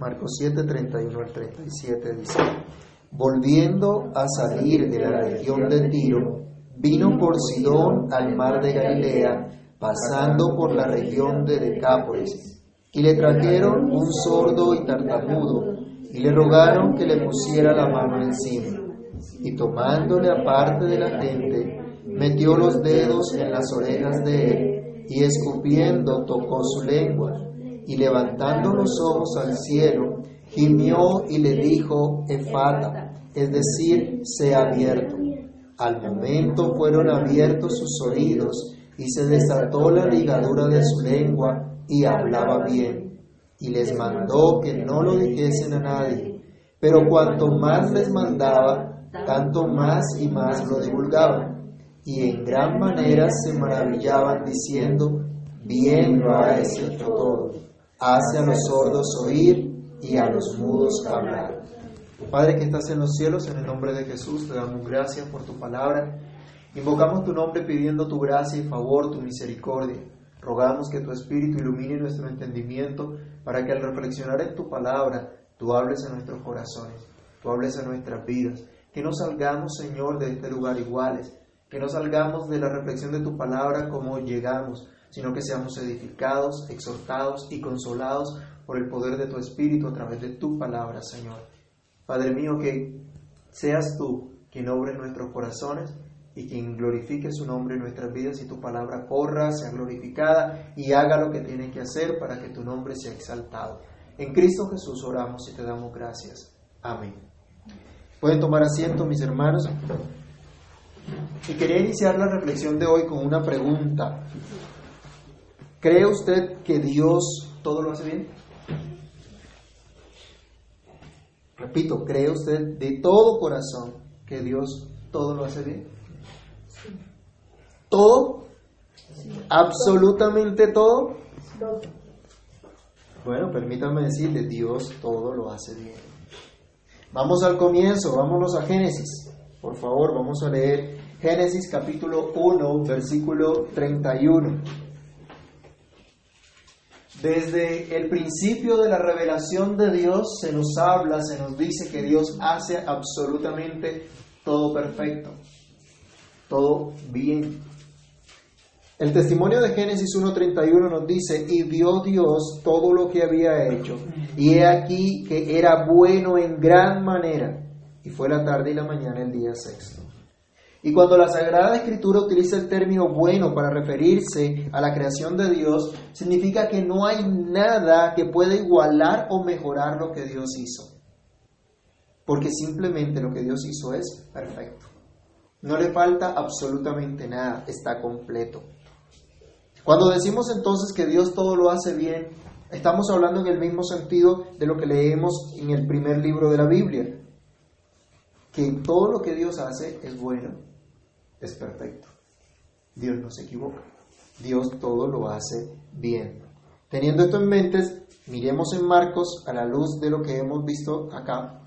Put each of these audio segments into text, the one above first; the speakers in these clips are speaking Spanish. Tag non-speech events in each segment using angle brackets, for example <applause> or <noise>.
Marcos 7, 31 al 37 dice, volviendo a salir de la región de Tiro, vino por Sidón al mar de Galilea, pasando por la región de Decápolis, y le trajeron un sordo y tartamudo, y le rogaron que le pusiera la mano encima, y tomándole aparte de la gente, metió los dedos en las orejas de él, y escupiendo tocó su lengua, y levantando los ojos al cielo, gimió y le dijo, Efata, es decir, sea abierto. Al momento fueron abiertos sus oídos, y se desató la ligadura de su lengua, y hablaba bien. Y les mandó que no lo dijesen a nadie. Pero cuanto más les mandaba, tanto más y más lo divulgaban. Y en gran manera se maravillaban diciendo, bien lo ha hecho todo. Hace a los sordos oír y a los mudos hablar. Padre que estás en los cielos, en el nombre de Jesús te damos gracias por tu palabra. Invocamos tu nombre pidiendo tu gracia y favor, tu misericordia. Rogamos que tu Espíritu ilumine nuestro entendimiento para que al reflexionar en tu palabra, tú hables en nuestros corazones, tú hables en nuestras vidas. Que no salgamos, Señor, de este lugar iguales, que no salgamos de la reflexión de tu palabra como llegamos, sino que seamos edificados, exhortados y consolados por el poder de tu Espíritu a través de tu palabra, Señor. Padre mío, que seas tú quien obre en nuestros corazones y quien glorifique su nombre en nuestras vidas y tu palabra corra, sea glorificada y haga lo que tiene que hacer para que tu nombre sea exaltado. En Cristo Jesús oramos y te damos gracias. Amén. Pueden tomar asiento, mis hermanos. Y quería iniciar la reflexión de hoy con una pregunta. ¿Cree usted que Dios todo lo hace bien? Repito, ¿cree usted de todo corazón que Dios todo lo hace bien? ¿Todo? ¿Absolutamente todo? Bueno, permítanme decirle, Dios todo lo hace bien. Vamos al comienzo, vámonos a Génesis. Por favor, vamos a leer Génesis capítulo 1, versículo 31. Desde el principio de la revelación de Dios se nos habla, se nos dice que Dios hace absolutamente todo perfecto, todo bien. El testimonio de Génesis 1.31 nos dice, y vio Dios todo lo que había hecho, y he aquí que era bueno en gran manera, y fue la tarde y la mañana el día sexto. Y cuando la Sagrada Escritura utiliza el término bueno para referirse a la creación de Dios, significa que no hay nada que pueda igualar o mejorar lo que Dios hizo. Porque simplemente lo que Dios hizo es perfecto. No le falta absolutamente nada, está completo. Cuando decimos entonces que Dios todo lo hace bien, estamos hablando en el mismo sentido de lo que leemos en el primer libro de la Biblia, que todo lo que Dios hace es bueno es perfecto. Dios no se equivoca. Dios todo lo hace bien. Teniendo esto en mente, miremos en Marcos a la luz de lo que hemos visto acá.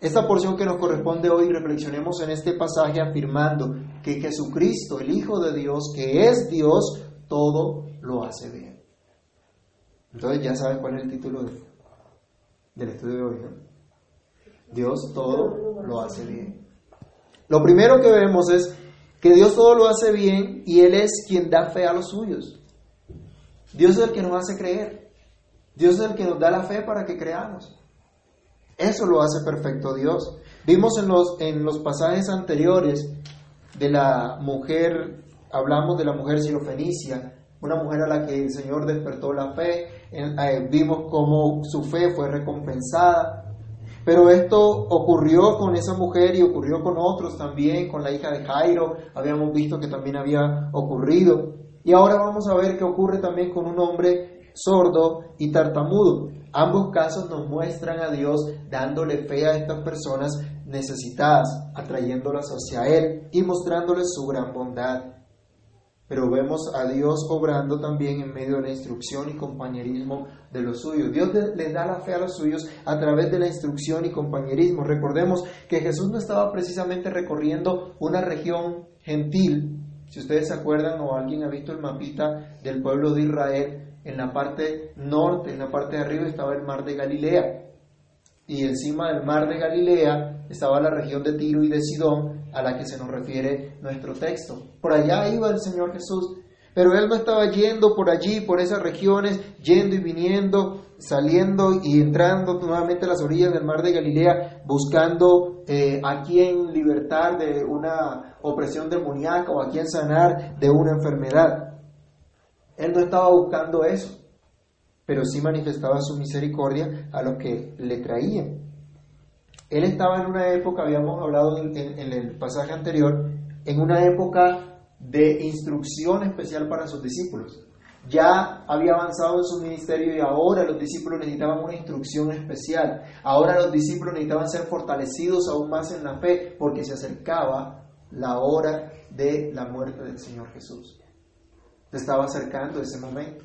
Esta porción que nos corresponde hoy, reflexionemos en este pasaje afirmando que Jesucristo, el Hijo de Dios, que es Dios, todo lo hace bien. Entonces ya saben cuál es el título del estudio de hoy, Dios todo lo hace bien. Lo primero que vemos es que Dios todo lo hace bien y Él es quien da fe a los suyos. Dios es el que nos hace creer. Dios es el que nos da la fe para que creamos. Eso lo hace perfecto Dios. Vimos en los, en los pasajes anteriores de la mujer, hablamos de la mujer sirofenicia, una mujer a la que el Señor despertó la fe, eh, vimos cómo su fe fue recompensada, pero esto ocurrió con esa mujer y ocurrió con otros también, con la hija de Jairo, habíamos visto que también había ocurrido. Y ahora vamos a ver qué ocurre también con un hombre sordo y tartamudo. Ambos casos nos muestran a Dios dándole fe a estas personas necesitadas, atrayéndolas hacia Él y mostrándoles su gran bondad pero vemos a Dios obrando también en medio de la instrucción y compañerismo de los suyos. Dios les da la fe a los suyos a través de la instrucción y compañerismo. Recordemos que Jesús no estaba precisamente recorriendo una región gentil. Si ustedes se acuerdan o alguien ha visto el mapita del pueblo de Israel, en la parte norte, en la parte de arriba estaba el mar de Galilea. Y encima del mar de Galilea estaba la región de Tiro y de Sidón, a la que se nos refiere nuestro texto. Por allá iba el Señor Jesús. Pero él no estaba yendo por allí, por esas regiones, yendo y viniendo, saliendo y entrando nuevamente a las orillas del mar de Galilea, buscando eh, a quien libertar de una opresión demoníaca o a quien sanar de una enfermedad. Él no estaba buscando eso, pero sí manifestaba su misericordia a los que le traían. Él estaba en una época, habíamos hablado en, el pasaje anterior, en una época de instrucción especial para sus discípulos. Ya había avanzado en su ministerio y ahora los discípulos necesitaban una instrucción especial. Ahora los discípulos necesitaban ser fortalecidos aún más en la fe porque se acercaba la hora de la muerte del Señor Jesús. Se estaba acercando ese momento.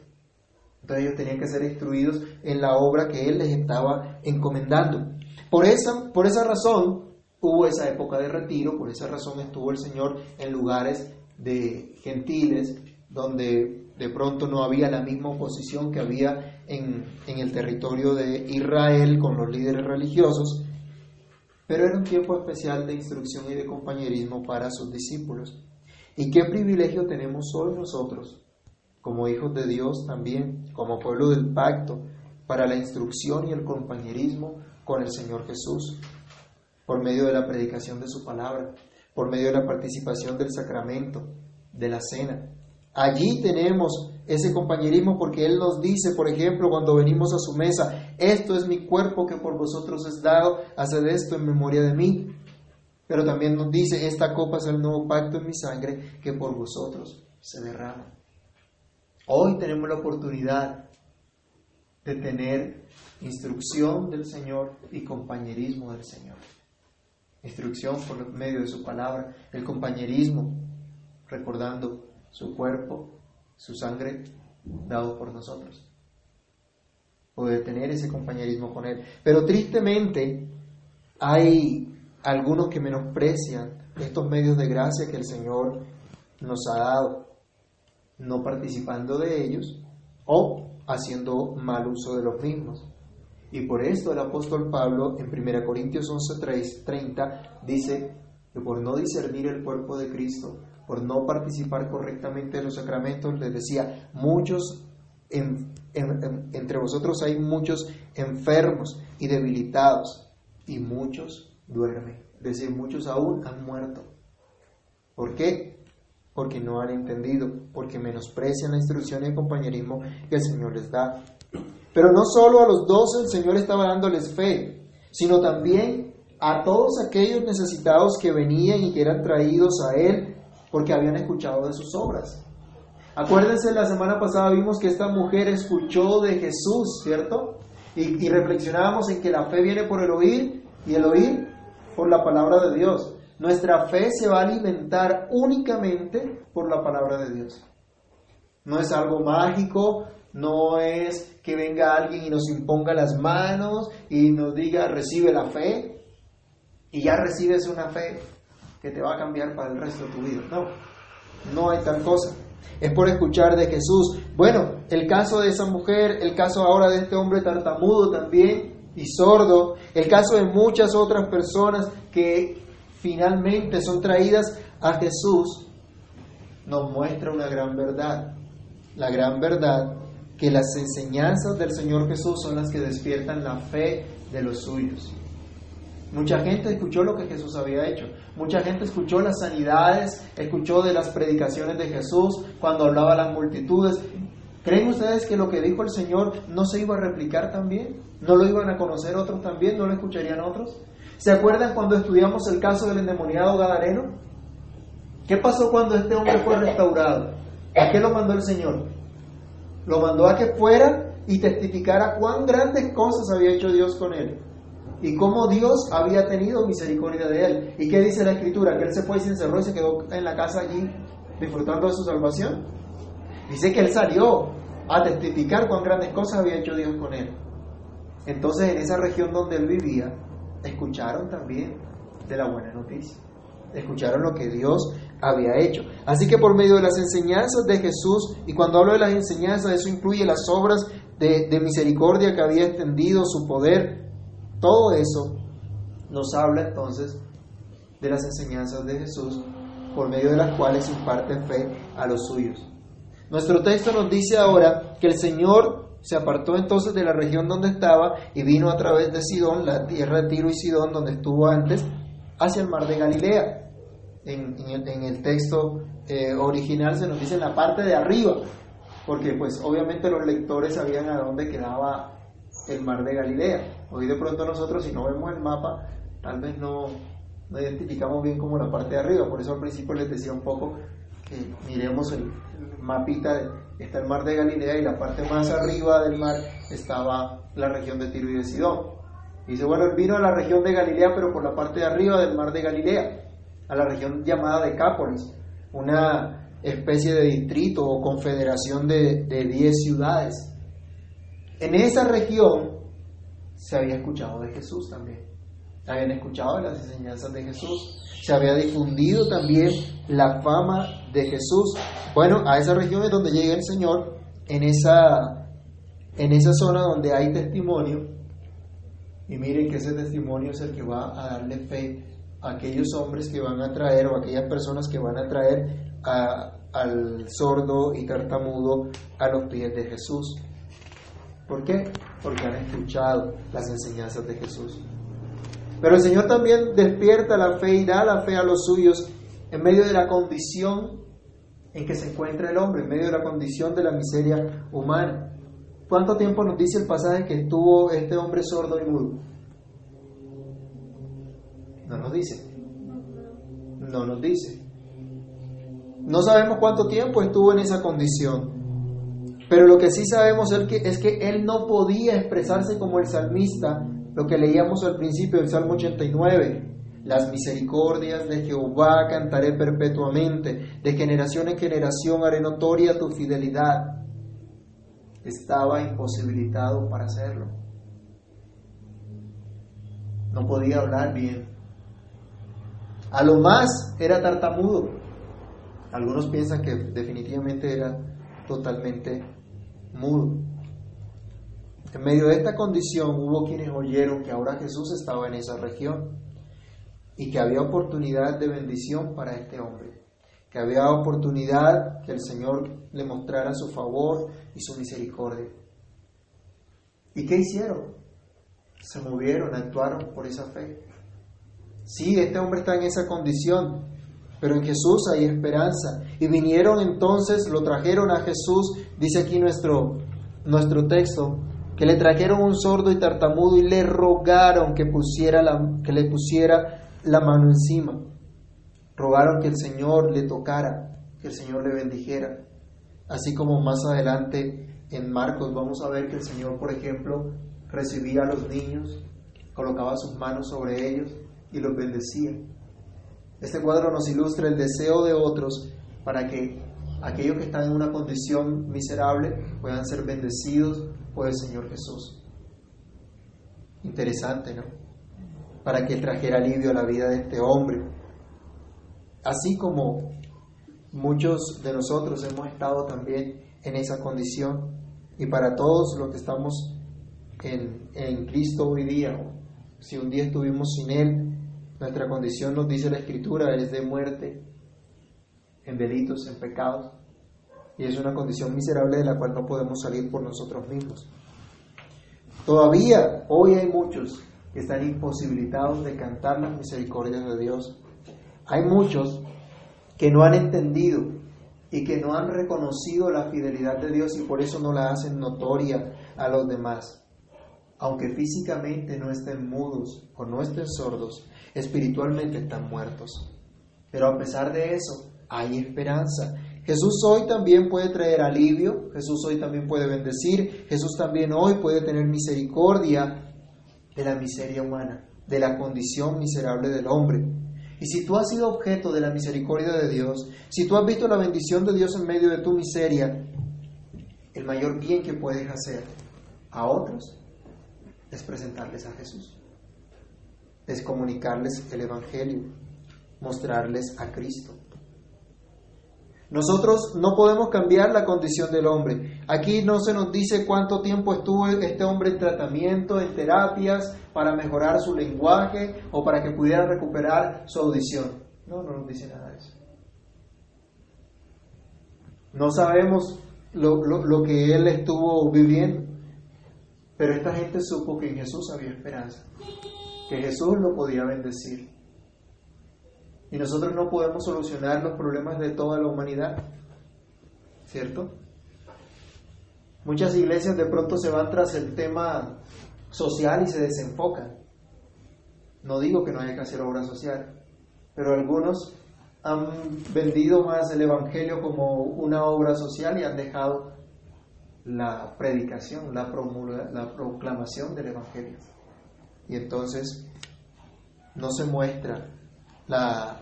Entonces ellos tenían que ser instruidos en la obra que Él les estaba encomendando. Por esa, por esa razón hubo esa época de retiro, por esa razón estuvo el Señor en lugares de gentiles donde de pronto no había la misma oposición que había en, en, el territorio de Israel con los líderes religiosos, pero era un tiempo especial de instrucción y de compañerismo para sus discípulos. ¿Y qué privilegio tenemos hoy nosotros, como hijos de Dios también, como pueblo del pacto, para la instrucción y el compañerismo con el Señor Jesús, por medio de la predicación de su palabra, por medio de la participación del sacramento, de la cena. Allí tenemos ese compañerismo porque Él nos dice, por ejemplo, cuando venimos a su mesa, esto es mi cuerpo que por vosotros es dado, haced esto en memoria de mí. Pero también nos dice, esta copa es el nuevo pacto en mi sangre que por vosotros se derrama. Hoy tenemos la oportunidad de tener instrucción del Señor y compañerismo del Señor instrucción por medio de su palabra, el compañerismo, recordando su cuerpo, su sangre dado por nosotros. Poder tener ese compañerismo con Él. Pero tristemente hay algunos que menosprecian estos medios de gracia que el Señor nos ha dado, no participando de ellos o haciendo mal uso de los mismos. Y por esto el apóstol Pablo en 1 Corintios 11, 30 dice que por no discernir el cuerpo de Cristo, por no participar correctamente en los sacramentos, les decía, muchos entre vosotros hay muchos enfermos y debilitados, y muchos duermen. Es decir, muchos aún han muerto. ¿Por qué? Porque no han entendido, porque menosprecian la instrucción y el compañerismo que el Señor les da. Pero no solo a los doce el Señor estaba dándoles fe, sino también a todos aquellos necesitados que venían y que eran traídos a Él porque habían escuchado de sus obras. Acuérdense, la semana pasada vimos que esta mujer escuchó de Jesús, ¿cierto? Y, y reflexionábamos en que la fe viene por el oír y el oír por la palabra de Dios. Nuestra fe se va a alimentar únicamente por la palabra de Dios. No es algo mágico, no es que venga alguien y nos imponga las manos y nos diga recibe la fe y ya recibes una fe que te va a cambiar para el resto de tu vida. No, no hay tal cosa. Es por escuchar de Jesús. Bueno, el caso de esa mujer, el caso ahora de este hombre tartamudo también y sordo, el caso de muchas otras personas que finalmente son traídas a Jesús, nos muestra una gran verdad. La gran verdad que las enseñanzas del Señor Jesús son las que despiertan la fe de los suyos. Mucha gente escuchó lo que Jesús había hecho. Mucha gente escuchó las sanidades, escuchó de las predicaciones de Jesús cuando hablaba a las multitudes. ¿Creen ustedes que lo que dijo el Señor no se iba a replicar también? ¿No lo iban a conocer otros también? ¿No lo escucharían otros? ¿Se acuerdan cuando estudiamos el caso del endemoniado Gadareno? ¿Qué pasó cuando este hombre fue restaurado? ¿A qué lo mandó el Señor? Lo mandó a que fuera y testificara cuán grandes cosas había hecho Dios con él y cómo Dios había tenido misericordia de él. ¿Y qué dice la escritura? Que él se fue y se encerró y se quedó en la casa allí disfrutando de su salvación. Dice que él salió a testificar cuán grandes cosas había hecho Dios con él. Entonces en esa región donde él vivía, escucharon también de la buena noticia. Escucharon lo que Dios había hecho. Así que por medio de las enseñanzas de Jesús, y cuando hablo de las enseñanzas, eso incluye las obras de, misericordia que había extendido, su poder, todo eso nos habla entonces de las enseñanzas de Jesús, por medio de las cuales imparte fe a los suyos. Nuestro texto nos dice ahora que el Señor se apartó entonces de la región donde estaba y vino a través de Sidón, la tierra de Tiro y Sidón, donde estuvo antes, hacia el mar de Galilea. En, el, texto eh, original se nos dice en la parte de arriba, porque pues obviamente los lectores sabían a dónde quedaba el mar de Galilea. Hoy de pronto nosotros si no vemos el mapa, tal vez no, no identificamos bien como la parte de arriba, por eso al principio les decía un poco miremos el, mapita, de, está el mar de Galilea y la parte más arriba del mar estaba la región de Tiro y de Sidón. dice, bueno, él vino a la región de Galilea, pero por la parte de arriba del mar de Galilea, a la región llamada Decápolis, una especie de distrito o confederación de 10 ciudades. En esa región se había escuchado de Jesús también habían escuchado las enseñanzas de Jesús, se había difundido también la fama de Jesús. Bueno, a esa región es donde llega el Señor, en esa, en esa zona donde hay testimonio, y miren que ese testimonio es el que va a darle fe a aquellos hombres que van a traer o a aquellas personas que van a traer al sordo y tartamudo a los pies de Jesús. ¿Por qué? Porque han escuchado las enseñanzas de Jesús. Pero el Señor también despierta la fe y da la fe a los suyos en medio de la condición en que se encuentra el hombre, en medio de la condición de la miseria humana. ¿Cuánto tiempo nos dice el pasaje que estuvo este hombre sordo y mudo? No nos dice. No nos dice. No sabemos cuánto tiempo estuvo en esa condición. Pero lo que sí sabemos es que, él no podía expresarse como el salmista lo que leíamos al principio del Salmo 89. Las misericordias de Jehová cantaré perpetuamente, de generación en generación haré notoria tu fidelidad. Estaba imposibilitado para hacerlo. No podía hablar bien. A lo más era tartamudo. Algunos piensan que definitivamente era totalmente mudo. En medio de esta condición hubo quienes oyeron que ahora Jesús estaba en esa región y que había oportunidad de bendición para este hombre, que había oportunidad que el Señor le mostrara su favor y su misericordia. ¿Y qué hicieron? Se movieron, actuaron por esa fe. Sí, este hombre está en esa condición, pero en Jesús hay esperanza. Y vinieron entonces, lo trajeron a Jesús, dice aquí nuestro, nuestro texto, que le trajeron un sordo y tartamudo y le rogaron que, pusiera la, que le pusiera la mano encima. Rogaron que el Señor le tocara, que el Señor le bendijera. Así como más adelante en Marcos vamos a ver que el Señor, por ejemplo, recibía a los niños, colocaba sus manos sobre ellos y los bendecía. Este cuadro nos ilustra el deseo de otros para que aquellos que están en una condición miserable puedan ser bendecidos por el Señor Jesús. Interesante, ¿no? Para que trajera alivio a la vida de este hombre. Así como muchos de nosotros hemos estado también en esa condición y para todos los que estamos en, en Cristo hoy día, si un día estuvimos sin Él, nuestra condición nos dice la Escritura, es de muerte, en delitos, en pecados y es una condición miserable de la cual no podemos salir por nosotros mismos. Todavía hoy hay muchos están imposibilitados de cantar las misericordias de Dios. Hay muchos que no han entendido y que no han reconocido la fidelidad de Dios y por eso no la hacen notoria a los demás. Aunque físicamente no estén mudos o no estén sordos, espiritualmente están muertos. Pero a pesar de eso, hay esperanza Jesús hoy también puede traer alivio, Jesús hoy también puede bendecir, Jesús también hoy puede tener misericordia de la miseria humana, de la condición miserable del hombre. Y si tú has sido objeto de la misericordia de Dios, si tú has visto la bendición de Dios en medio de tu miseria, el mayor bien que puedes hacer a otros es presentarles a Jesús, es comunicarles el Evangelio, mostrarles a Cristo Nosotros no podemos cambiar la condición del hombre. Aquí no se nos dice cuánto tiempo estuvo este hombre en tratamiento, en terapias, para mejorar su lenguaje o para que pudiera recuperar su audición. No, no nos dice nada de eso. No sabemos lo, que él estuvo viviendo, pero esta gente supo que en Jesús había esperanza, que Jesús lo podía bendecir. Y nosotros no podemos solucionar los problemas de toda la humanidad, ¿cierto? Muchas iglesias de pronto se van tras el tema social y se desenfocan. No digo que no haya que hacer obra social, pero algunos han vendido más el Evangelio como una obra social y han dejado la predicación, la, la proclamación del Evangelio. Y entonces no se muestra la,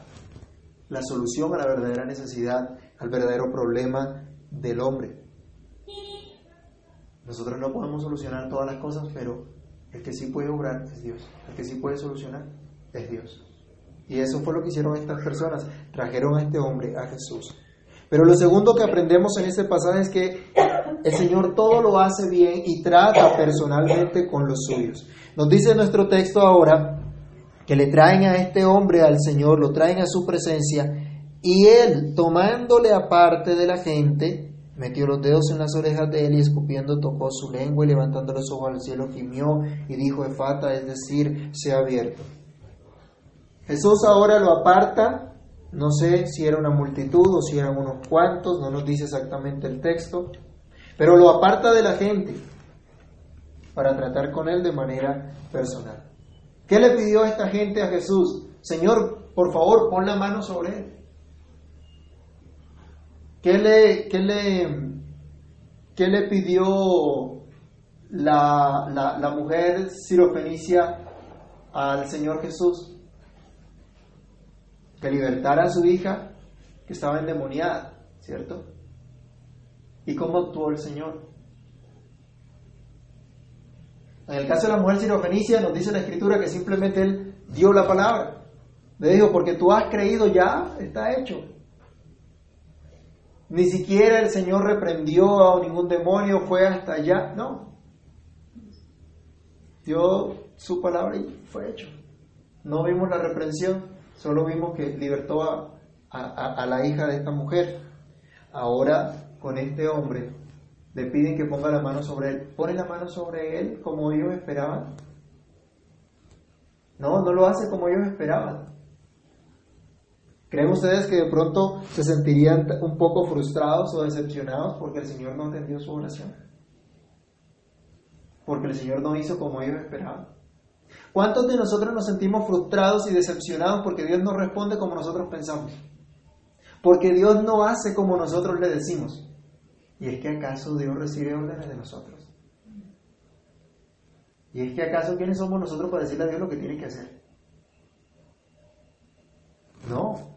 la solución a la verdadera necesidad, al verdadero problema del hombre. Nosotros no podemos solucionar todas las cosas, pero el que sí puede obrar es Dios. El que sí puede solucionar es Dios. Y eso fue lo que hicieron estas personas. Trajeron a este hombre, a Jesús. Pero lo segundo que aprendemos en este pasaje es que el Señor todo lo hace bien y trata personalmente con los suyos. Nos dice nuestro texto ahora que le traen a este hombre al Señor, lo traen a su presencia, y él, tomándole aparte de la gente, metió los dedos en las orejas de él y escupiendo tocó su lengua y levantando los ojos al cielo gimió y dijo Efata, es decir, se ha abierto. Jesús ahora lo aparta, no sé si era una multitud o si eran unos cuantos, no nos dice exactamente el texto, pero lo aparta de la gente para tratar con él de manera personal. ¿Qué le pidió esta gente a Jesús? Señor, por favor, pon la mano sobre él. ¿Qué le, qué le, qué le pidió la, la, la mujer sirofenicia al Señor Jesús? que libertara a su hija que estaba endemoniada, ¿cierto? ¿Y cómo actuó el Señor? En el caso de la mujer sirofenicia nos dice la escritura que simplemente él dio la palabra. Le dijo, porque tú has creído ya, está hecho. Ni siquiera el Señor reprendió a ningún demonio, fue hasta allá, no. Dio su palabra y fue hecho. No vimos la reprensión. Solo vimos que libertó a, la hija de esta mujer. Ahora, con este hombre, le piden que ponga la mano sobre él. ¿Pone la mano sobre él como ellos esperaban? No, no lo hace como ellos esperaban. ¿Creen ustedes que de pronto se sentirían un poco frustrados o decepcionados porque el Señor no atendió su oración? Porque el Señor no hizo como ellos esperaban. ¿Cuántos de nosotros nos sentimos frustrados y decepcionados porque Dios no responde como nosotros pensamos? Porque Dios no hace como nosotros le decimos. ¿Y es que acaso Dios recibe órdenes de nosotros? ¿Y es que acaso quiénes somos nosotros para decirle a Dios lo que tiene que hacer? No.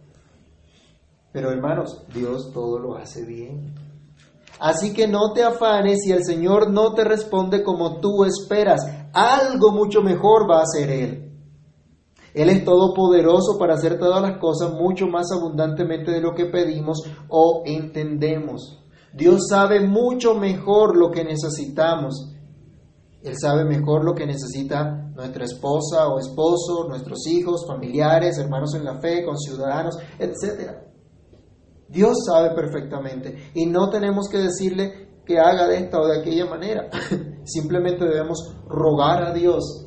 Pero hermanos, Dios todo lo hace bien. Así que no te afanes si el Señor no te responde como tú esperas. Algo mucho mejor va a hacer Él. Él es todopoderoso para hacer todas las cosas mucho más abundantemente de lo que pedimos o entendemos. Dios sabe mucho mejor lo que necesitamos. Él sabe mejor lo que necesita nuestra esposa o esposo, nuestros hijos, familiares, hermanos en la fe, conciudadanos, etc. Dios sabe perfectamente y no tenemos que decirle que haga de esta o de aquella manera. <laughs> Simplemente debemos rogar a Dios,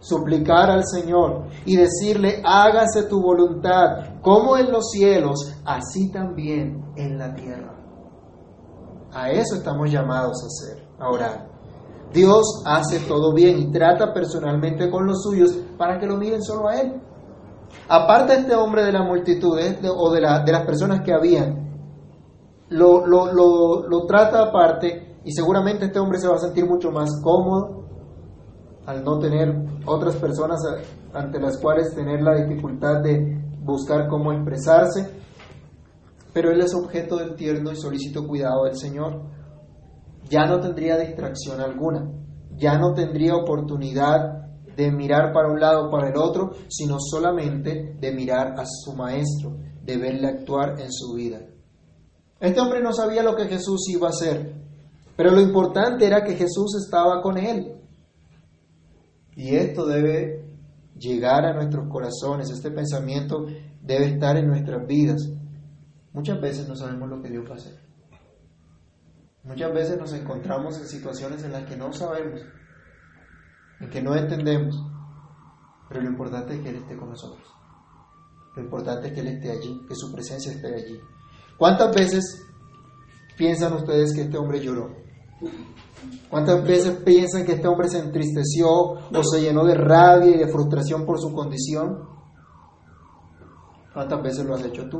suplicar al Señor y decirle, hágase tu voluntad, como en los cielos, así también en la tierra. A eso estamos llamados a hacer, a orar. Dios hace todo bien y trata personalmente con los suyos para que lo miren solo a Él. Aparte este hombre de la multitud o de, las personas que habían, lo, trata aparte y seguramente este hombre se va a sentir mucho más cómodo al no tener otras personas ante las cuales tener la dificultad de buscar cómo expresarse. Pero él es objeto del tierno y solícito cuidado del Señor. Ya no tendría distracción alguna, ya no tendría oportunidad de mirar para un lado o para el otro, sino solamente de mirar a su maestro, de verle actuar en su vida. Este hombre no sabía lo que Jesús iba a hacer, pero lo importante era que Jesús estaba con él. Y esto debe llegar a nuestros corazones, este pensamiento debe estar en nuestras vidas. Muchas veces no sabemos lo que Dios va a hacer. Muchas veces nos encontramos en situaciones en las que no sabemos, que no entendemos, pero lo importante es que Él esté con nosotros. Lo importante es que Él esté allí, que su presencia esté allí. ¿Cuántas veces piensan ustedes que este hombre lloró? ¿Cuántas veces piensan que este hombre se entristeció o se llenó de rabia y de frustración por su condición? ¿Cuántas veces lo has hecho tú?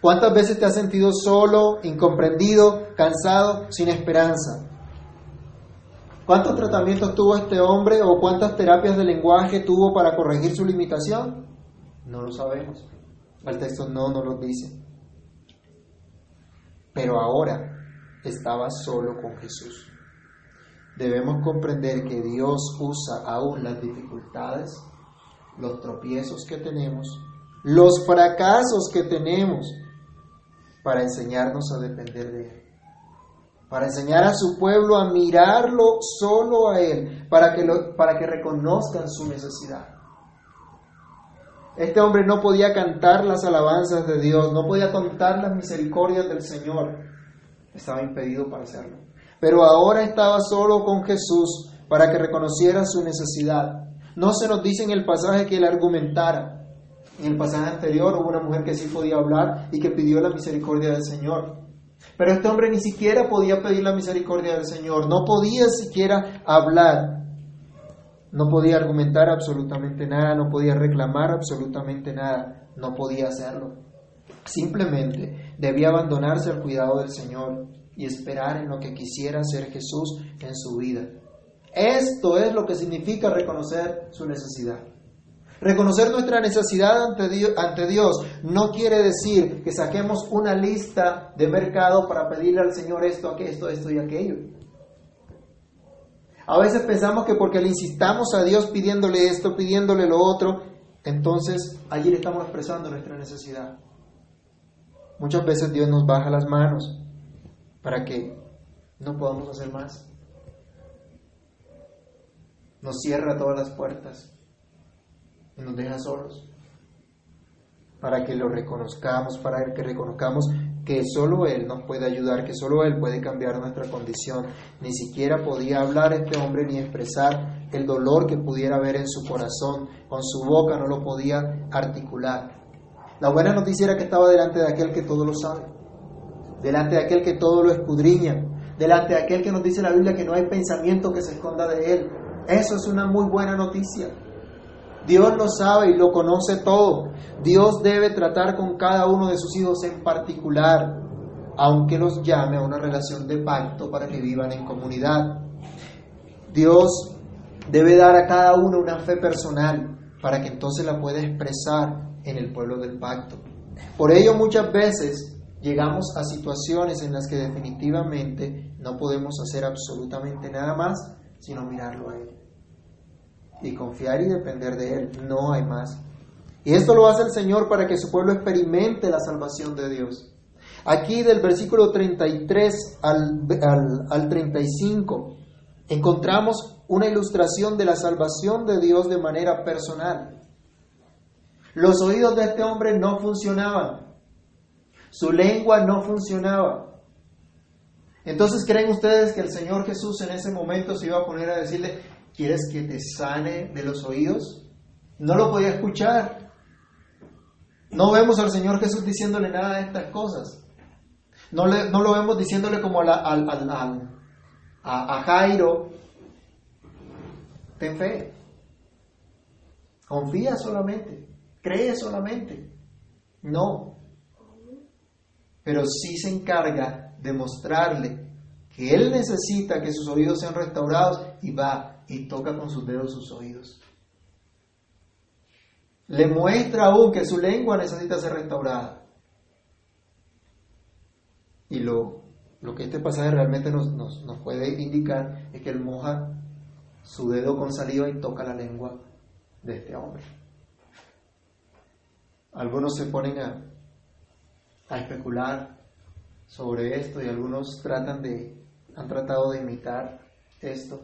¿Cuántas veces te has sentido solo, incomprendido, cansado, sin esperanza? ¿Cuántos tratamientos tuvo este hombre o cuántas terapias de lenguaje tuvo para corregir su limitación? No lo sabemos. El texto no nos lo dice. Pero ahora estaba solo con Jesús. Debemos comprender que Dios usa aún las dificultades, los tropiezos que tenemos, los fracasos que tenemos para enseñarnos a depender de Él. Para enseñar a su pueblo a mirarlo solo a Él, para que, para que reconozcan su necesidad. Este hombre no podía cantar las alabanzas de Dios, no podía contar las misericordias del Señor. Estaba impedido para hacerlo. Pero ahora estaba solo con Jesús para que reconociera su necesidad. No se nos dice en el pasaje que él argumentara. En el pasaje anterior hubo una mujer que sí podía hablar y que pidió la misericordia del Señor. Pero este hombre ni siquiera podía pedir la misericordia del Señor, no podía siquiera hablar, no podía argumentar absolutamente nada, no podía reclamar absolutamente nada, no podía hacerlo. Simplemente debía abandonarse al cuidado del Señor y esperar en lo que quisiera hacer Jesús en su vida. Esto es lo que significa reconocer su necesidad. Reconocer nuestra necesidad ante Dios, no quiere decir que saquemos una lista de mercado para pedirle al Señor esto, esto, esto y aquello. A veces pensamos que porque le insistamos a Dios pidiéndole esto, pidiéndole lo otro, entonces allí le estamos expresando nuestra necesidad. Muchas veces Dios nos baja las manos para que no podamos hacer más. Nos cierra todas las puertas nos deja solos. Para que lo reconozcamos, para que reconozcamos que solo Él nos puede ayudar, que solo Él puede cambiar nuestra condición. Ni siquiera podía hablar este hombre ni expresar el dolor que pudiera haber en su corazón. Con su boca no lo podía articular. La buena noticia era que estaba delante de aquel que todo lo sabe, delante de aquel que todo lo escudriña, delante de aquel que nos dice la Biblia que no hay pensamiento que se esconda de Él. Eso es una muy buena noticia. Dios lo sabe y lo conoce todo. Dios debe tratar con cada uno de sus hijos en particular, aunque los llame a una relación de pacto para que vivan en comunidad. Dios debe dar a cada uno una fe personal para que entonces la pueda expresar en el pueblo del pacto. Por ello muchas veces llegamos a situaciones en las que definitivamente no podemos hacer absolutamente nada más sino mirarlo a Él y confiar y depender de Él. No hay más. Y esto lo hace el Señor para que su pueblo experimente la salvación de Dios. Aquí del versículo 33 al, al, al 35 encontramos una ilustración de la salvación de Dios de manera personal. Los oídos de este hombre no funcionaban. Su lengua no funcionaba. Entonces, ¿creen ustedes que el Señor Jesús en ese momento se iba a poner a decirle, ¿Quieres que te sane de los oídos? No lo podía escuchar. No vemos al Señor Jesús diciéndole nada de estas cosas. No, le, no lo vemos diciéndole como a, a, Jairo, ten fe, confía solamente, cree solamente. No. Pero sí se encarga de mostrarle que Él necesita que sus oídos sean restaurados y va y toca con sus dedos sus oídos. Le muestra aún que su lengua necesita ser restaurada. Y lo, lo que este pasaje realmente nos, nos, nos puede indicar es que él moja su dedo con saliva y toca la lengua de este hombre. Algunos se ponen a, a especular sobre esto y algunos tratan de, han tratado de imitar esto.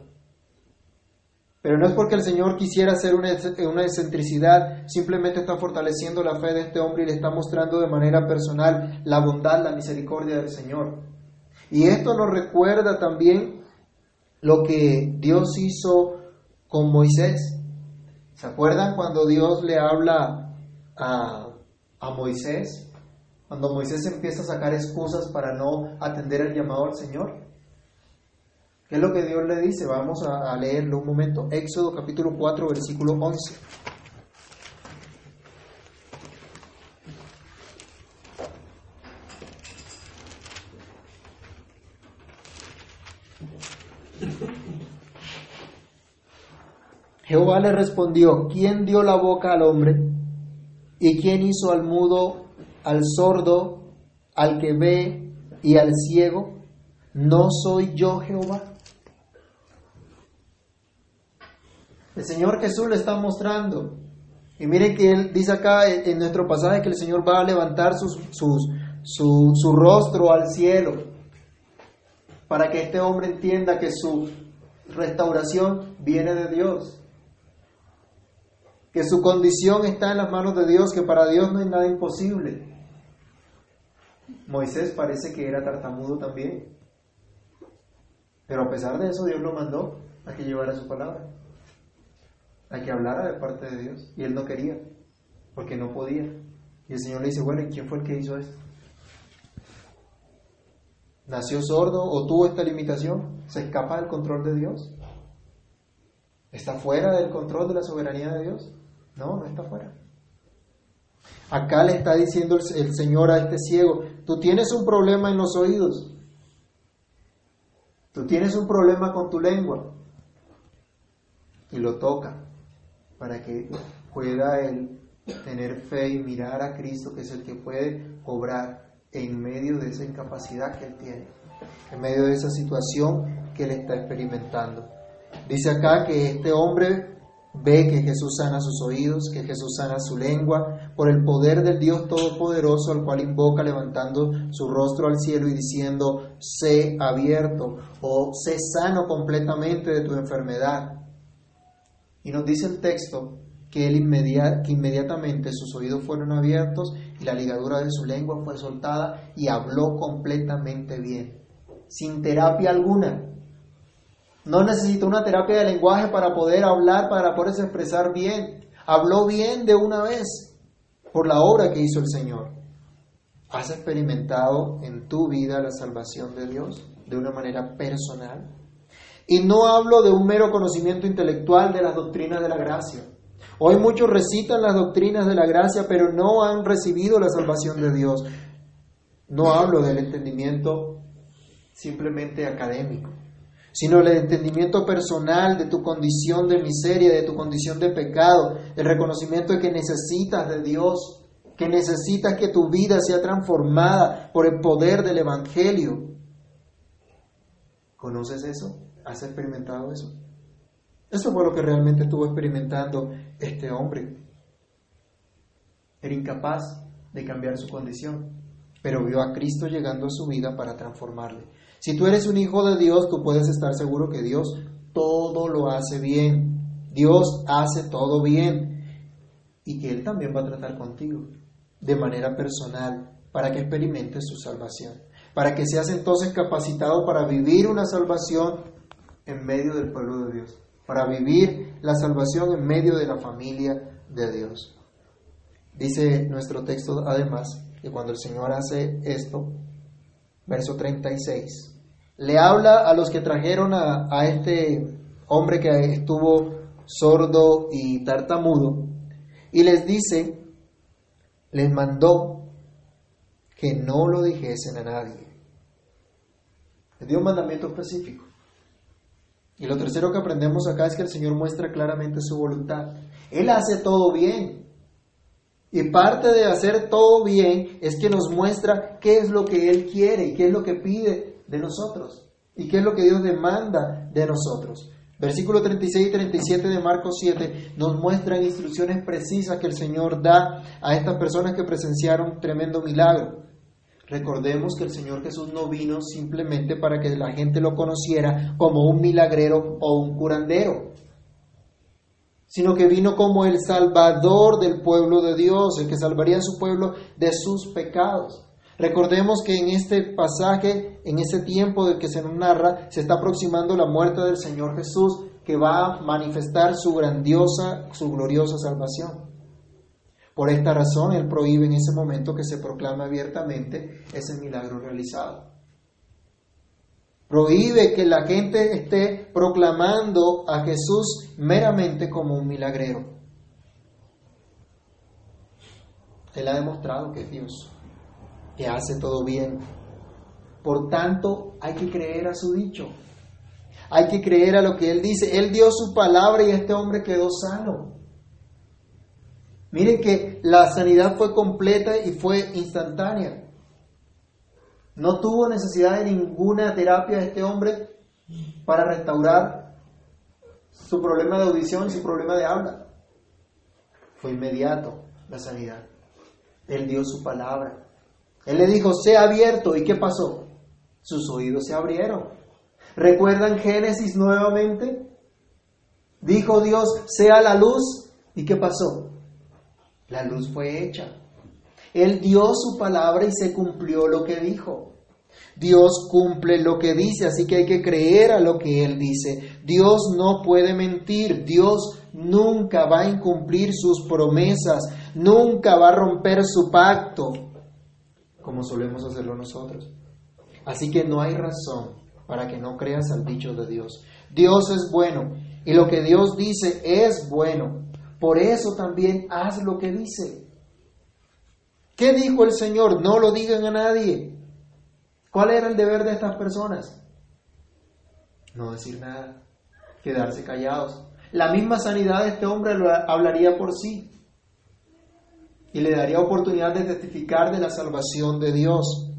Pero no es porque el Señor quisiera hacer una, excentricidad, simplemente está fortaleciendo la fe de este hombre y le está mostrando de manera personal la bondad, la misericordia del Señor. Y esto nos recuerda también lo que Dios hizo con Moisés. ¿Se acuerdan cuando Dios le habla a, a Moisés? Cuando Moisés empieza a sacar excusas para no atender el llamado al Señor. ¿Qué es lo que Dios le dice? Vamos a, leerlo un momento. Éxodo capítulo 4, versículo 11. Jehová le respondió, ¿quién dio la boca al hombre? ¿Y quién hizo al mudo, al sordo, al que ve y al ciego? ¿No soy yo Jehová? El Señor Jesús le está mostrando. Y miren que Él dice acá en nuestro pasaje que el Señor va a levantar su, su rostro al cielo para que este hombre entienda que su restauración viene de Dios. Que su condición está en las manos de Dios, que para Dios no hay nada imposible. Moisés parece que era tartamudo también. Pero a pesar de eso, Dios lo mandó a que llevara su palabra a que hablara de parte de Dios. Y él no quería, porque no podía. Y el Señor le dice, bueno, ¿y quién fue el que hizo esto? ¿Nació sordo o tuvo esta limitación? ¿Se escapa del control de Dios? ¿Está fuera del control de la soberanía de Dios? No, no está fuera. Acá le está diciendo el, Señor a este ciego, tú tienes un problema en los oídos, tú tienes un problema con tu lengua, y lo toca para que pueda él tener fe y mirar a Cristo, que es el que puede obrar en medio de esa incapacidad que él tiene, en medio de esa situación que él está experimentando. Dice acá que este hombre ve que Jesús sana sus oídos, que Jesús sana su lengua, por el poder del Dios Todopoderoso, al cual invoca levantando su rostro al cielo y diciendo, sé abierto o sé sano completamente de tu enfermedad. Y nos dice el texto que, él inmediatamente sus oídos fueron abiertos y la ligadura de su lengua fue soltada y habló completamente bien, sin terapia alguna. No necesitó una terapia de lenguaje para poder hablar, para poderse expresar bien. Habló bien de una vez por la obra que hizo el Señor. ¿Has experimentado en tu vida la salvación de Dios de una manera personal? Y no hablo de un mero conocimiento intelectual de las doctrinas de la gracia. Hoy muchos recitan las doctrinas de la gracia, pero no han recibido la salvación de Dios. No hablo del entendimiento simplemente académico, sino del entendimiento personal de tu condición de miseria, de tu condición de pecado, el reconocimiento de que necesitas de Dios, que necesitas que tu vida sea transformada por el poder del Evangelio. ¿Conoces eso? ¿Has experimentado eso? Eso fue lo que realmente estuvo experimentando este hombre. Era incapaz de cambiar su condición, pero vio a Cristo llegando a su vida para transformarle. Si tú eres un hijo de Dios, tú puedes estar seguro que Dios todo lo hace bien. Dios hace todo bien. Y que Él también va a tratar contigo de manera personal para que experimentes su salvación. Para que seas entonces capacitado para vivir una salvación en medio del pueblo de Dios, para vivir la salvación en medio de la familia de Dios. Dice nuestro texto además que cuando el Señor hace esto, verso 36, le habla a los que trajeron a, a este hombre que estuvo sordo y tartamudo, y les dice, les mandó que no lo dijesen a nadie. Les dio un mandamiento específico. Y lo tercero que aprendemos acá es que el Señor muestra claramente su voluntad. Él hace todo bien. Y parte de hacer todo bien es que nos muestra qué es lo que Él quiere y qué es lo que pide de nosotros. Y qué es lo que Dios demanda de nosotros. Versículo 36 y 37 de Marcos 7 nos muestran instrucciones precisas que el Señor da a estas personas que presenciaron tremendo milagro. Recordemos que el Señor Jesús no vino simplemente para que la gente lo conociera como un milagrero o un curandero, sino que vino como el salvador del pueblo de Dios, el que salvaría a su pueblo de sus pecados. Recordemos que en este pasaje, en ese tiempo del que se nos narra, se está aproximando la muerte del Señor Jesús, que va a manifestar su grandiosa, su gloriosa salvación. Por esta razón, Él prohíbe en ese momento que se proclame abiertamente ese milagro realizado. Prohíbe que la gente esté proclamando a Jesús meramente como un milagrero. Él ha demostrado que es Dios, que hace todo bien. Por tanto, hay que creer a su dicho. Hay que creer a lo que Él dice. Él dio su palabra y este hombre quedó sano. Miren que la sanidad fue completa y fue instantánea. No tuvo necesidad de ninguna terapia este hombre para restaurar su problema de audición su problema de habla. Fue inmediato la sanidad. Él dio su palabra. Él le dijo, sea abierto. ¿Y qué pasó? Sus oídos se abrieron. ¿Recuerdan Génesis nuevamente? Dijo Dios, sea la luz. ¿Y qué pasó? La luz fue hecha. Él dio su palabra y se cumplió lo que dijo. Dios cumple lo que dice, así que hay que creer a lo que Él dice. Dios no puede mentir, Dios nunca va a incumplir sus promesas, nunca va a romper su pacto, como solemos hacerlo nosotros. Así que no hay razón para que no creas al dicho de Dios. Dios es bueno y lo que Dios dice es bueno. Por eso también haz lo que dice. ¿Qué dijo el Señor? No lo digan a nadie. ¿Cuál era el deber de estas personas? No decir nada, quedarse callados. La misma sanidad de este hombre hablaría por sí y le daría oportunidad de testificar de la salvación de Dios.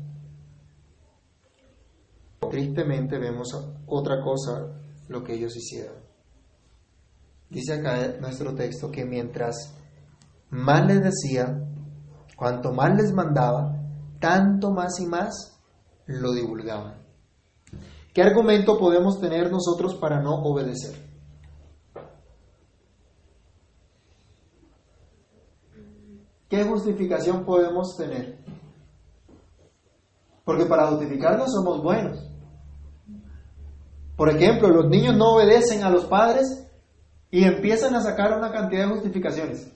Tristemente vemos otra cosa, lo que ellos hicieron. Dice acá nuestro texto que mientras más les decía, cuanto más les mandaba, tanto más y más lo divulgaban. ¿Qué argumento podemos tener nosotros para no obedecer? ¿Qué justificación podemos tener? Porque para justificarnos somos buenos. Por ejemplo, los niños no obedecen a los padres y empiezan a sacar una cantidad de justificaciones.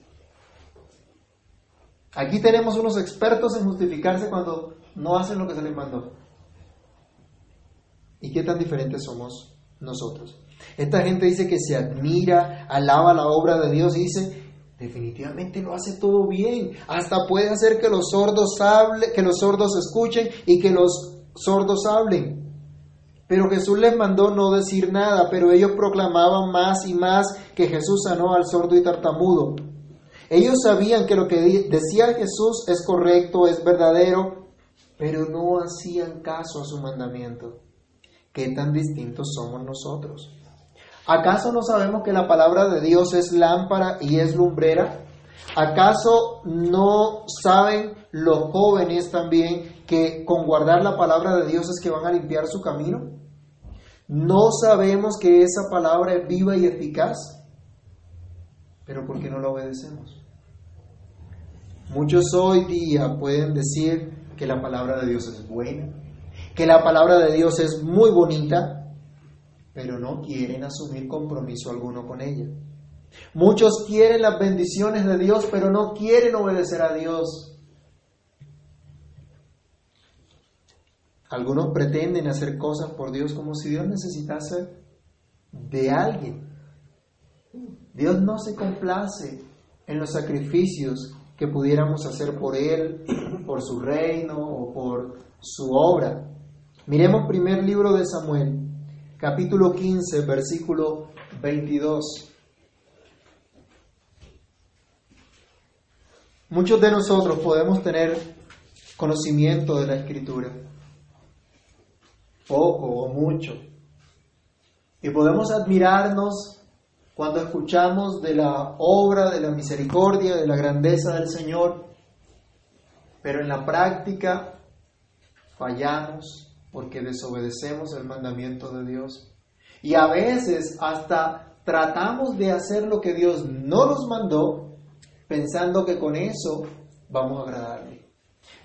Aquí tenemos unos expertos en justificarse cuando no hacen lo que se les mandó. ¿Y qué tan diferentes somos nosotros? Esta gente dice que se admira, alaba la obra de Dios y dice, definitivamente lo hace todo bien. Hasta puede hacer que los sordos hable, que los sordos escuchen y que los sordos hablen. Pero Jesús les mandó no decir nada, pero ellos proclamaban más y más que Jesús sanó al sordo y tartamudo. Ellos sabían que lo que decía Jesús es correcto, es verdadero, pero no hacían caso a su mandamiento. ¿Qué tan distintos somos nosotros? ¿Acaso no sabemos que la palabra de Dios es lámpara y es lumbrera? ¿Acaso no saben los jóvenes también que con guardar la palabra de Dios es que van a limpiar su camino? ¿No sabemos que esa palabra es viva y eficaz? Pero ¿por qué no la obedecemos? Muchos hoy día pueden decir que la palabra de Dios es buena, que la palabra de Dios es muy bonita, pero no quieren asumir compromiso alguno con ella. Muchos quieren las bendiciones de Dios, pero no quieren obedecer a Dios. Algunos pretenden hacer cosas por Dios como si Dios necesitase de alguien. Dios no se complace en los sacrificios que pudiéramos hacer por Él, <clears throat> por su reino o por su obra. Miremos primer libro de Samuel, capítulo 15, versículo 22. Muchos de nosotros podemos tener conocimiento de la escritura, poco o mucho, y podemos admirarnos cuando escuchamos de la obra, de la misericordia, de la grandeza del Señor, pero en la práctica fallamos porque desobedecemos el mandamiento de Dios. Y a veces hasta tratamos de hacer lo que Dios no nos mandó pensando que con eso vamos a agradarle.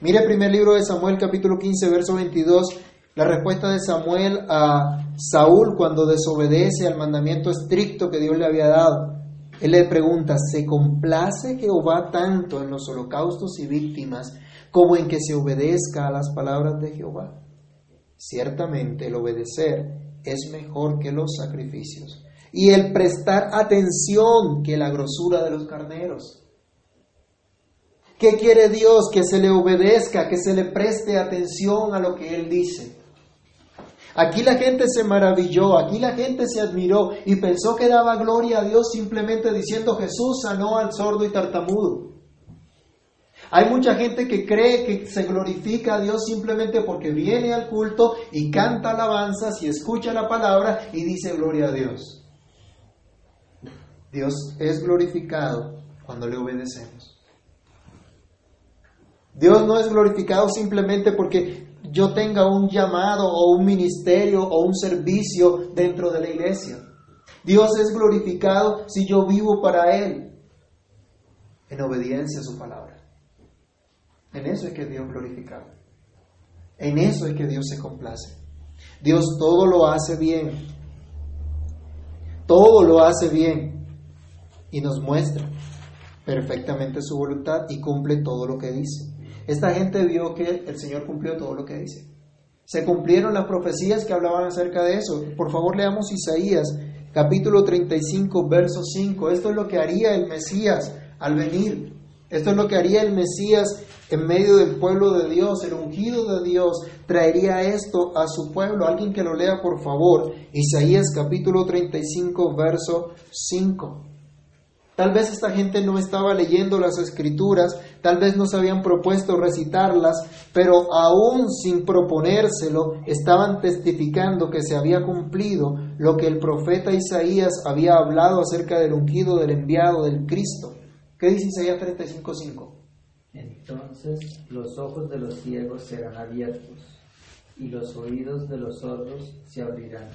Mire el primer libro de Samuel capítulo 15 verso 22, la respuesta de Samuel a Saúl cuando desobedece al mandamiento estricto que Dios le había dado. Él le pregunta, ¿se complace Jehová tanto en los holocaustos y víctimas como en que se obedezca a las palabras de Jehová? Ciertamente el obedecer es mejor que los sacrificios y el prestar atención que la grosura de los carneros. ¿Qué quiere Dios? Que se le obedezca, que se le preste atención a lo que Él dice. Aquí la gente se maravilló, aquí la gente se admiró y pensó que daba gloria a Dios simplemente diciendo Jesús sanó al sordo y tartamudo. Hay mucha gente que cree que se glorifica a Dios simplemente porque viene al culto y canta alabanzas y escucha la palabra y dice gloria a Dios. Dios es glorificado cuando le obedecemos. Dios no es glorificado simplemente porque yo tenga un llamado o un ministerio o un servicio dentro de la iglesia. Dios es glorificado si yo vivo para Él en obediencia a su palabra. En eso es que Dios glorificado. En eso es que Dios se complace. Dios todo lo hace bien. Todo lo hace bien. Y nos muestra perfectamente su voluntad y cumple todo lo que dice. Esta gente vio que el Señor cumplió todo lo que dice. Se cumplieron las profecías que hablaban acerca de eso. Por favor, leamos Isaías capítulo 35, verso 5. Esto es lo que haría el Mesías al venir. Esto es lo que haría el Mesías en medio del pueblo de Dios. El ungido de Dios traería esto a su pueblo. Alguien que lo lea, por favor. Isaías capítulo 35, verso 5. Tal vez esta gente no estaba leyendo las escrituras, tal vez no se habían propuesto recitarlas, pero aún sin proponérselo, estaban testificando que se había cumplido lo que el profeta Isaías había hablado acerca del ungido, del enviado, del Cristo. ¿Qué dice Isaías 35.5? Entonces los ojos de los ciegos serán abiertos y los oídos de los sordos se abrirán.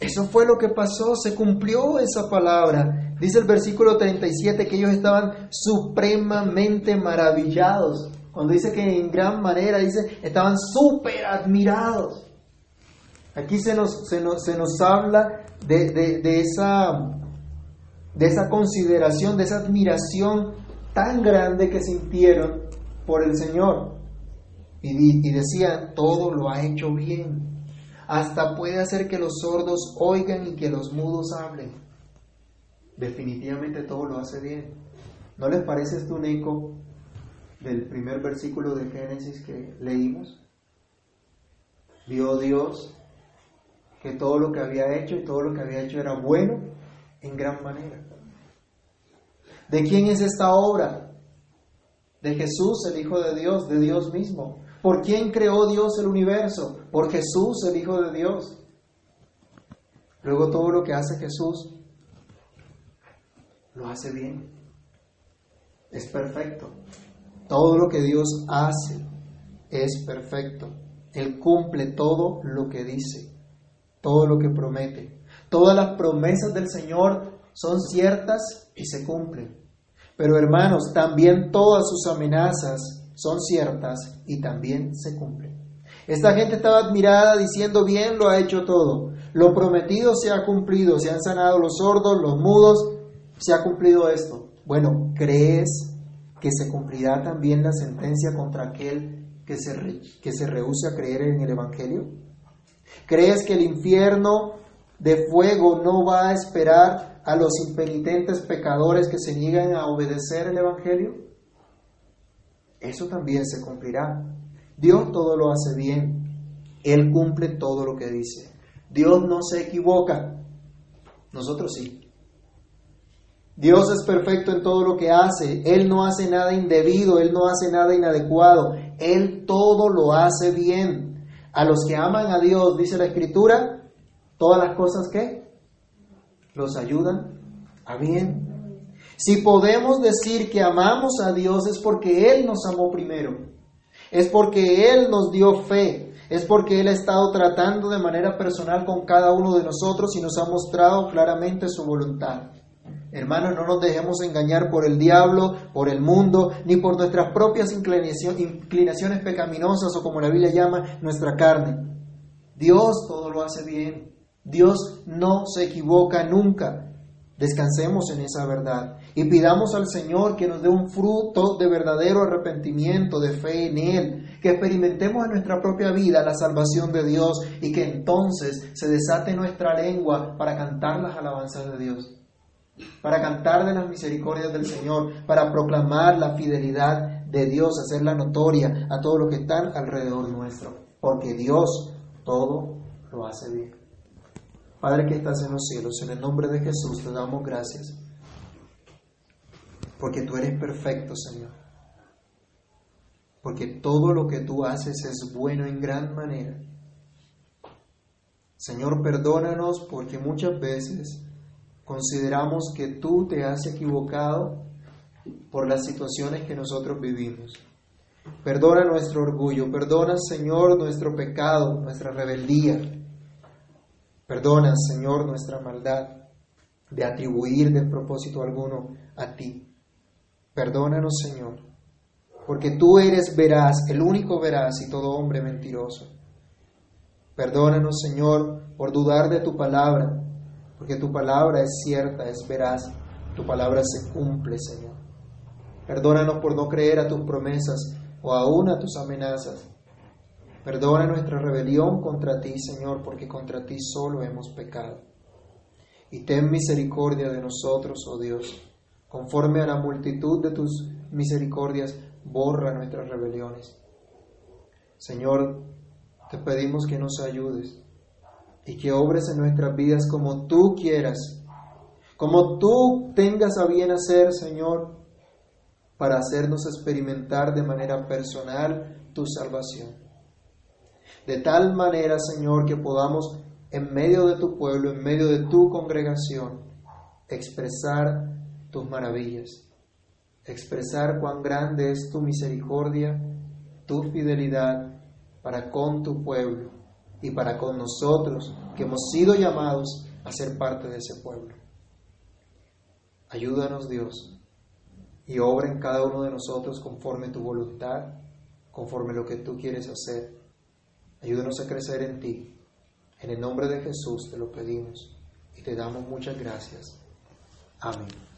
Eso fue lo que pasó, se cumplió esa palabra. Dice el versículo 37 que ellos estaban supremamente maravillados. Cuando dice que en gran manera, dice, estaban súper admirados. Aquí se nos, se nos, se nos habla de, de, esa, de esa consideración, de esa admiración tan grande que sintieron por el Señor. Y decían, todo lo ha hecho bien hasta puede hacer que los sordos oigan y que los mudos hablen. Definitivamente todo lo hace bien. ¿No les parece esto un eco del primer versículo de Génesis que leímos? Vio Dios que todo lo que había hecho y todo lo que había hecho era bueno en gran manera. ¿De quién es esta obra? De Jesús, el Hijo de Dios, de Dios mismo. ¿Por quién creó Dios el universo? Por Jesús, el Hijo de Dios. Luego todo lo que hace Jesús lo hace bien. Es perfecto. Todo lo que Dios hace es perfecto. Él cumple todo lo que dice, todo lo que promete. Todas las promesas del Señor son ciertas y se cumplen. Pero hermanos, también todas sus amenazas son ciertas y también se cumplen. Esta gente estaba admirada diciendo, bien lo ha hecho todo, lo prometido se ha cumplido, se han sanado los sordos, los mudos, se ha cumplido esto. Bueno, ¿crees que se cumplirá también la sentencia contra aquel que se, que se rehúse a creer en el Evangelio? ¿Crees que el infierno de fuego no va a esperar a los impenitentes pecadores que se niegan a obedecer el Evangelio? Eso también se cumplirá. Dios todo lo hace bien. Él cumple todo lo que dice. Dios no se equivoca. Nosotros sí. Dios es perfecto en todo lo que hace. Él no hace nada indebido, Él no hace nada inadecuado. Él todo lo hace bien. A los que aman a Dios, dice la Escritura, todas las cosas que los ayudan a bien. Si podemos decir que amamos a Dios es porque Él nos amó primero. Es porque Él nos dio fe, es porque Él ha estado tratando de manera personal con cada uno de nosotros y nos ha mostrado claramente su voluntad. Hermanos, no nos dejemos engañar por el diablo, por el mundo, ni por nuestras propias inclinaciones pecaminosas o como la Biblia llama, nuestra carne. Dios todo lo hace bien. Dios no se equivoca nunca. Descansemos en esa verdad y pidamos al Señor que nos dé un fruto de verdadero arrepentimiento, de fe en Él, que experimentemos en nuestra propia vida la salvación de Dios y que entonces se desate nuestra lengua para cantar las alabanzas de Dios, para cantar de las misericordias del Señor, para proclamar la fidelidad de Dios, hacerla notoria a todos los que están alrededor nuestro, porque Dios todo lo hace bien. Padre que estás en los cielos, en el nombre de Jesús te damos gracias, porque tú eres perfecto, Señor, porque todo lo que tú haces es bueno en gran manera. Señor, perdónanos porque muchas veces consideramos que tú te has equivocado por las situaciones que nosotros vivimos. Perdona nuestro orgullo, perdona, Señor, nuestro pecado, nuestra rebeldía. Perdona, Señor, nuestra maldad de atribuir de propósito alguno a ti. Perdónanos, Señor, porque tú eres veraz, el único veraz y todo hombre mentiroso. Perdónanos, Señor, por dudar de tu palabra, porque tu palabra es cierta, es veraz, tu palabra se cumple, Señor. Perdónanos por no creer a tus promesas o aún a tus amenazas. Perdona nuestra rebelión contra ti, Señor, porque contra ti solo hemos pecado. Y ten misericordia de nosotros, oh Dios. Conforme a la multitud de tus misericordias, borra nuestras rebeliones. Señor, te pedimos que nos ayudes y que obres en nuestras vidas como tú quieras, como tú tengas a bien hacer, Señor, para hacernos experimentar de manera personal tu salvación. De tal manera, Señor, que podamos en medio de tu pueblo, en medio de tu congregación, expresar tus maravillas, expresar cuán grande es tu misericordia, tu fidelidad para con tu pueblo y para con nosotros que hemos sido llamados a ser parte de ese pueblo. Ayúdanos Dios y obra en cada uno de nosotros conforme tu voluntad, conforme lo que tú quieres hacer. Ayúdanos a crecer en ti. En el nombre de Jesús te lo pedimos y te damos muchas gracias. Amén.